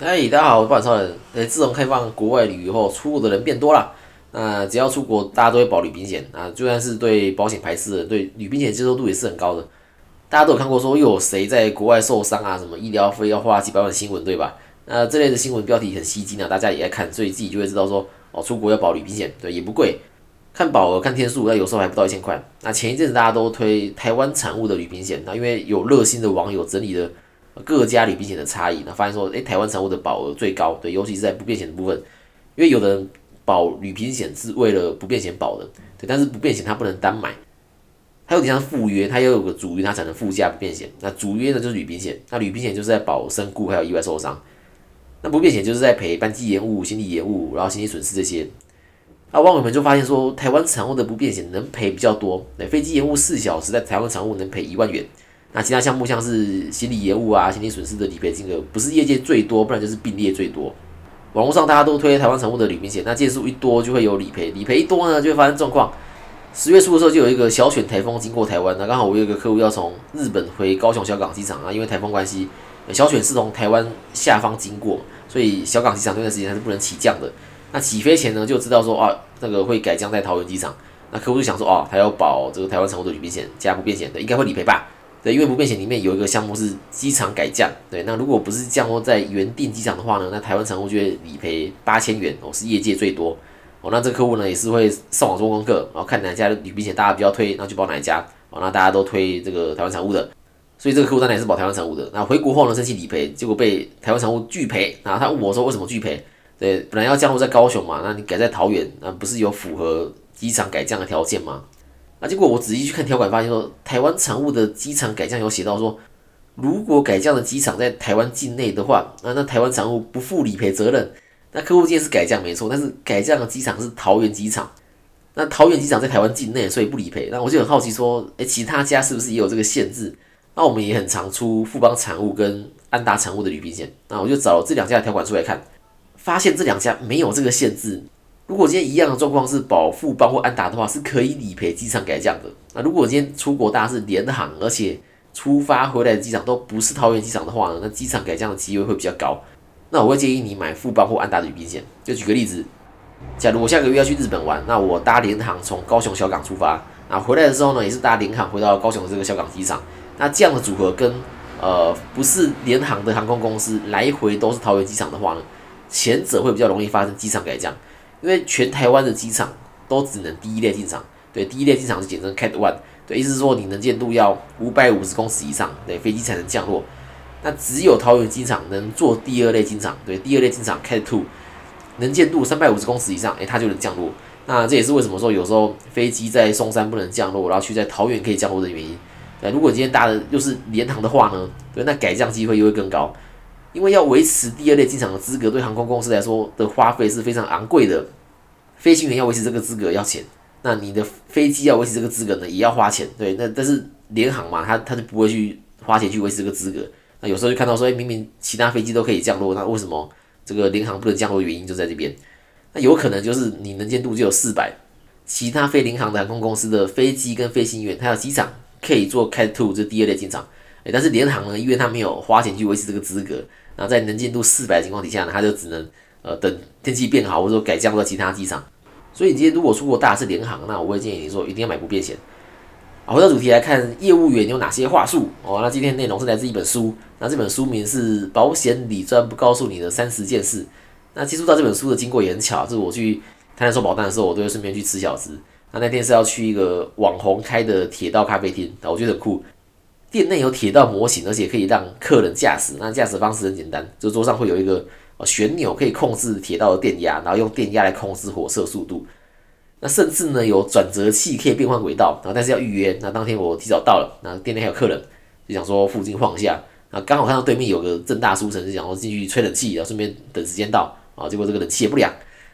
哎，大家好，我是半超人。哎，自从开放国外旅游后，出国的人变多了。那只要出国，大家都会保旅行险啊。就算是对保险排斥的，对旅行险接受度也是很高的。大家都有看过说又有谁在国外受伤啊，什么医疗费要花几百万的新闻，对吧？那这类的新闻标题很吸睛啊，大家也在看，所以自己就会知道说哦，出国要保旅行险，对，也不贵。看保额看天数，那有时候还不到一千块。那前一阵子大家都推台湾产物的旅行险，那因为有热心的网友整理了各家旅行险的差异，那发现说，诶，台湾产物的保额最高，对，尤其是在不变险的部分，因为有的人保旅平险是为了不变险保的，对，但是不变险它不能单买，它有点像附约，它又有个主约，它才能附加不变险。那主约呢就是旅平险，那旅平险就是在保身故还有意外受伤，那不变险就是在赔班机延误、行李延误，然后行李损失这些。那网友们就发现说，台湾产物的不变险能赔比较多，那飞机延误四小时，在台湾产物能赔一万元。那其他项目像是行李延误啊、行李损失的理赔金额，不是业界最多，不然就是并列最多。网络上大家都推台湾产物的旅行险，那件数一多就会有理赔，理赔一多呢就会发生状况。十月初的时候就有一个小犬台风经过台湾，那刚好我有一个客户要从日本回高雄小港机场啊，因为台风关系，小犬是从台湾下方经过，所以小港机场那段时间它是不能起降的。那起飞前呢，就知道说啊，那个会改降在桃园机场。那客户就想说，哦，他要保这个台湾产物的旅行险加不变险的，应该会理赔吧？对，因为不变险里面有一个项目是机场改降。对，那如果不是降落在原定机场的话呢，那台湾产物就会理赔八千元，哦，是业界最多。哦，那这客户呢也是会上网做功课，然后看哪家旅行险大家比较推，那就保哪一家。哦，那大家都推这个台湾产物的，所以这个客户当然也是保台湾产物的。那回国后呢，申请理赔，结果被台湾产物拒赔。然后他问我说，为什么拒赔？对，本来要降落在高雄嘛，那你改在桃园，那不是有符合机场改降的条件吗？那结果我仔细去看条款，发现说台湾产物的机场改降有写到说，如果改降的机场在台湾境内的话，那那台湾产物不负理赔责任。那客户今天是改降没错，但是改降的机场是桃园机场，那桃园机场在台湾境内，所以不理赔。那我就很好奇说，诶，其他家是不是也有这个限制？那我们也很常出富邦产物跟安达产物的旅行险，那我就找了这两家的条款出来看。发现这两家没有这个限制。如果今天一样的状况是保富邦或安达的话，是可以理赔机场改降的。那如果今天出国大家是联航，而且出发回来的机场都不是桃园机场的话呢，那机场改降的机会会比较高。那我会建议你买富邦或安达的旅行险。就举个例子，假如我下个月要去日本玩，那我搭联航从高雄小港出发，那回来的时候呢，也是搭联航回到高雄的这个小港机场。那这样的组合跟呃不是联航的航空公司来回都是桃园机场的话呢？前者会比较容易发生机场改降，因为全台湾的机场都只能第一列进场，对，第一列进场是简称 Cat One，对，意思是说你能见度要五百五十公尺以上，对，飞机才能降落。那只有桃园机场能做第二列进场，对，第二列进场 Cat Two，能见度三百五十公尺以上，诶，它就能降落。那这也是为什么说有时候飞机在松山不能降落，然后去在桃园可以降落的原因。对，如果今天搭的又是联航的话呢，对，那改降机会又会更高。因为要维持第二类进场的资格，对航空公司来说的花费是非常昂贵的。飞行员要维持这个资格要钱，那你的飞机要维持这个资格呢，也要花钱。对，那但是联航嘛，他他就不会去花钱去维持这个资格。那有时候就看到说，哎，明明其他飞机都可以降落，那为什么这个联航不能降落？原因就在这边。那有可能就是你能见度就有四百，其他非联航的航空公司的飞机跟飞行员，他有机场可以做开 two 这第二类进场。哎，但是联航呢，因为他没有花钱去维持这个资格。然后在能见度四百的情况底下呢，他就只能呃等天气变好，或者说改降到其他机场。所以你今天如果出国大是联航，那我会建议你说一定要买不变险。好，回到主题来看，业务员有哪些话术哦？那今天内容是来自一本书，那这本书名是《保险理专不告诉你的三十件事》。那接触到这本书的经过也很巧，就是我去台南收保单的时候，我都会顺便去吃小吃。那那天是要去一个网红开的铁道咖啡厅，我觉得很酷。店内有铁道模型，而且可以让客人驾驶。那驾驶方式很简单，就桌上会有一个旋钮，可以控制铁道的电压，然后用电压来控制火车速度。那甚至呢有转折器可以变换轨道，然后但是要预约。那当天我提早到了，那店内还有客人，就想说附近晃一下。那刚好看到对面有个正大书城，就想说进去吹冷气，然后顺便等时间到。啊，结果这个冷气也不凉。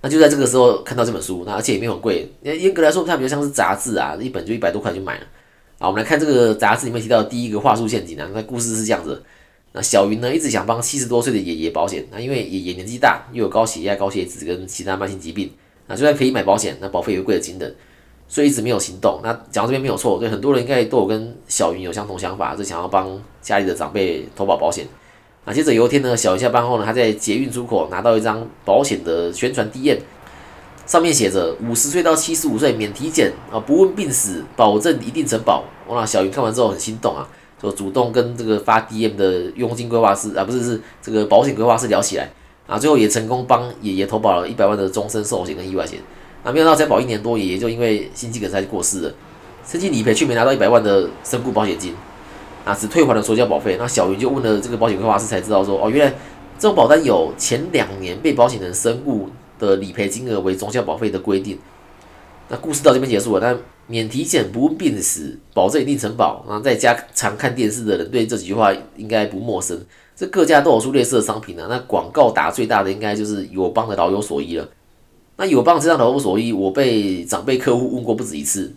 那就在这个时候看到这本书，那而且也没有很贵，严格来说它比较像是杂志啊，一本就一百多块就买了。好，我们来看这个杂志里面提到的第一个话术陷阱啊。那故事是这样子：那小云呢一直想帮七十多岁的爷爷保险，那因为爷爷年纪大，又有高血压、高血脂跟其他慢性疾病，那就算可以买保险，那保费也贵的惊人，所以一直没有行动。那讲到这边没有错，对很多人应该都有跟小云有相同想法，是想要帮家里的长辈投保保险。啊，接着有一天呢，小云下班后呢，他在捷运出口拿到一张保险的宣传 DM，上面写着五十岁到七十五岁免体检啊，不问病史，保证一定承保。哇，小云看完之后很心动啊，就主动跟这个发 DM 的佣金规划师啊，不是是这个保险规划师聊起来啊，最后也成功帮爷爷投保了一百万的终身寿险跟意外险。啊，没想到才保一年多，爷爷就因为心肌梗塞就过世了，申请理赔却没拿到一百万的身故保险金。啊，只退还了所交保费。那小云就问了这个保险规划师，才知道说，哦，原来这种保单有前两年被保险人身故的理赔金额为总交保费的规定。那故事到这边结束了。那免体检不问病史，保证一定承保。然后在家常看电视的人对这几句话应该不陌生。这各家都有出类似的商品呢。那广告打最大的应该就是友邦的老有所依了。那友邦这张老有所依，我被长辈客户问过不止一次。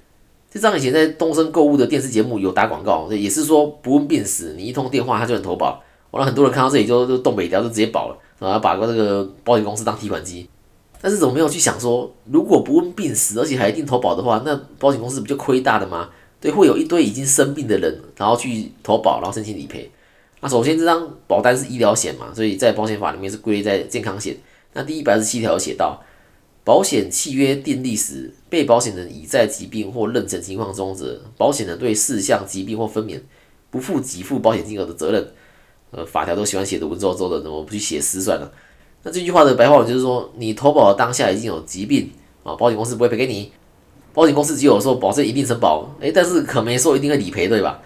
这张以前在东升购物的电视节目有打广告，也是说不问病史，你一通电话他就能投保。我让很多人看到这里就就东北调就直接保了，然后把个这个保险公司当提款机。但是怎么没有去想说，如果不问病史，而且还一定投保的话，那保险公司不就亏大了吗？对，会有一堆已经生病的人，然后去投保，然后申请理赔。那首先这张保单是医疗险嘛，所以在保险法里面是归在健康险。那第一百二十七条写到。保险契约订立时，被保险人已在疾病或妊娠情况中者，保险人对四项疾病或分娩不负给付保险金额的责任。呃，法条都喜欢写的文绉绉的，怎么不去写诗算了？那这句话的白话文就是说，你投保当下已经有疾病啊，保险公司不会赔给你。保险公司只有说保证一定承保，诶，但是可没说一定会理赔，对吧？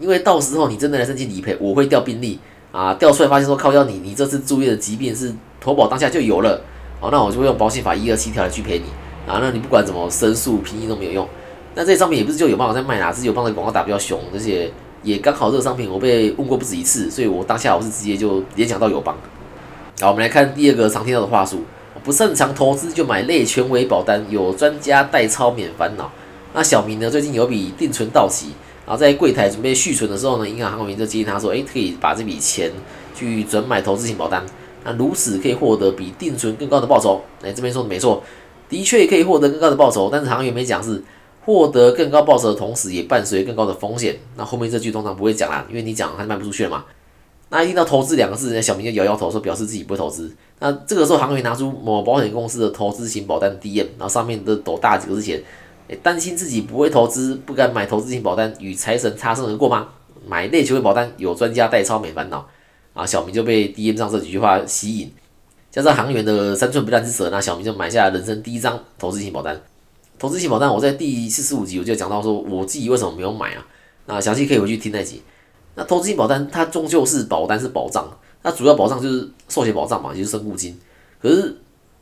因为到时候你真的来申请理赔，我会调病历啊，调出来发现说靠要你，你这次住院的疾病是投保当下就有了。好，那我就会用保险法一二七条来去赔你啊。那你不管怎么申诉、评议都没有用。那这些商品也不是就有办法在卖啦，是有帮的广告打比较凶，而且也刚好这个商品我被问过不止一次，所以我当下我是直接就联想到友邦。好，我们来看第二个常听到的话术：不擅长投资就买类权威保单，有专家代操免烦恼。那小明呢，最近有笔定存到期，然后在柜台准备续存的时候呢，银行行员就建议他说：“诶，可以把这笔钱去转买投资型保单。”那如此可以获得比定存更高的报酬。哎，这边说的没错，的确可以获得更高的报酬，但是行员没讲是获得更高报酬的同时，也伴随更高的风险。那后面这句通常不会讲啦，因为你讲他就卖不出去了嘛。那一听到投资两个字，人家小明就摇摇头说表示自己不会投资。那这个时候行员拿出某保险公司的投资型保单 DM，然后上面的抖大几个字写：担心自己不会投资，不敢买投资型保单，与财神擦身而过吗？买类球的保单，有专家代操，没烦恼。啊，小明就被 DM 上这几句话 吸引，加上行员的三寸不烂之舌，那小明就买下人生第一张投资型保单。投资型保单，我在第四十五集我就讲到说，我自己为什么没有买啊？那详细可以回去听那集。那投资型保单它终究是保单是保障，那主要保障就是寿险保障嘛，就是身故金。可是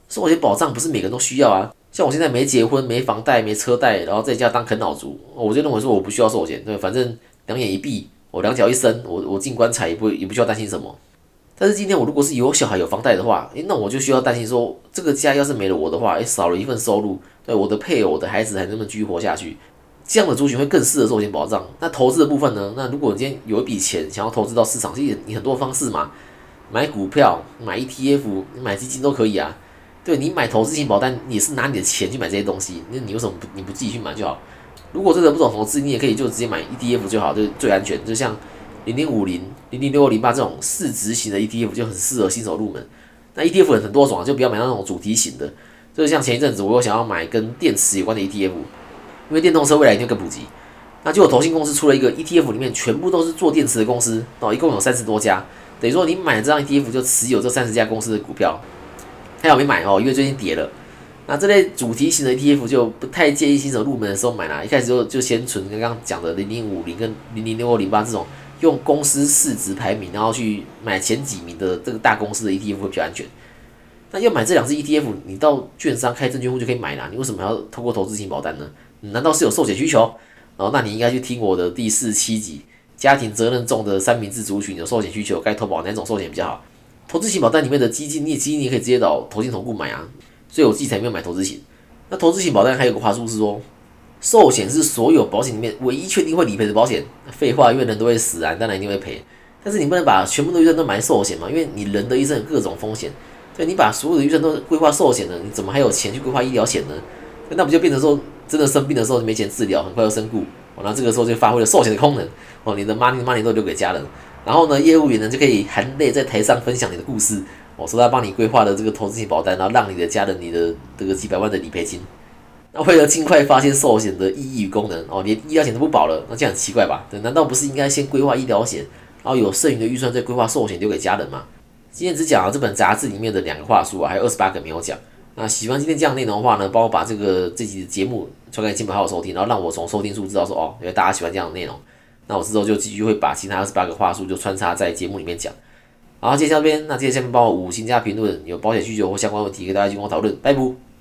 寿险保障不是每个人都需要啊，像我现在没结婚、没房贷、没车贷，然后在家当啃老族，我就认为说我不需要寿险，对，反正两眼一闭。我两脚一伸，我我进棺材也不也不需要担心什么。但是今天我如果是有小孩有房贷的话，诶，那我就需要担心说，这个家要是没了我的话，诶，少了一份收入，对我的配偶、我的孩子还能不能继续活下去？这样的族群会更适合寿险保障。那投资的部分呢？那如果你今天有一笔钱想要投资到市场，其实你很多方式嘛，买股票、买 ETF、买基金都可以啊。对你买投资型保单，你是拿你的钱去买这些东西，那你为什么不你不自己去买就好？如果真的不懂投资，你也可以就直接买 ETF 就好，就最安全。就像零零五零、零零六零八这种市值型的 ETF 就很适合新手入门。那 ETF 很多种啊，就不要买那种主题型的。就是像前一阵子我又想要买跟电池有关的 ETF，因为电动车未来一定更普及。那就有投信公司出了一个 ETF，里面全部都是做电池的公司哦，一共有三十多家。等于说你买这张 ETF 就持有这三十家公司的股票。还好没买哦，因为最近跌了。那这类主题型的 ETF 就不太建议新手入门的时候买啦，一开始就就先存刚刚讲的零零五零跟零零六二零八这种用公司市值排名，然后去买前几名的这个大公司的 ETF 会比较安全。那要买这两只 ETF，你到券商开证券户就可以买啦，你为什么要透过投资型保单呢？难道是有寿险需求？哦，那你应该去听我的第四七集，家庭责任重的三明治族群有寿险需求，该投保哪种寿险比较好？投资型保单里面的基金，你基金你可以直接找投信投顾买啊。所以我自己才没有买投资型。那投资型保单还有个话术是说，寿险是所有保险里面唯一确定会理赔的保险。废话，因为人都会死啊，当然一定会赔。但是你不能把全部的预算都买寿险嘛，因为你人的一生有各种风险。对，你把所有的预算都规划寿险了，你怎么还有钱去规划医疗险呢？那不就变成说，真的生病的时候没钱治疗，很快要身故。哦，那这个时候就发挥了寿险的功能。哦，你的 money money 都留给家人。然后呢，业务员呢就可以含泪在台上分享你的故事，我说他帮你规划的这个投资型保单，然后让你的家人、你的这个几百万的理赔金。那为了尽快发现寿险的意义与功能，哦，连医疗险都不保了，那这样很奇怪吧？难道不是应该先规划医疗险，然后有剩余的预算再规划寿险留给家人吗？今天只讲了这本杂志里面的两个话术啊，还有二十八个没有讲。那喜欢今天这样内容的话呢，帮我把这个这集的节目传给亲朋好友收听，然后让我从收听数知道说哦，因为大家喜欢这样的内容。那我之后就继续会把其他二十八个话术就穿插在节目里面讲。好，接下边，那接下面帮我五星加评论，有保险需求或相关问题，跟大家进行讨论，拜拜。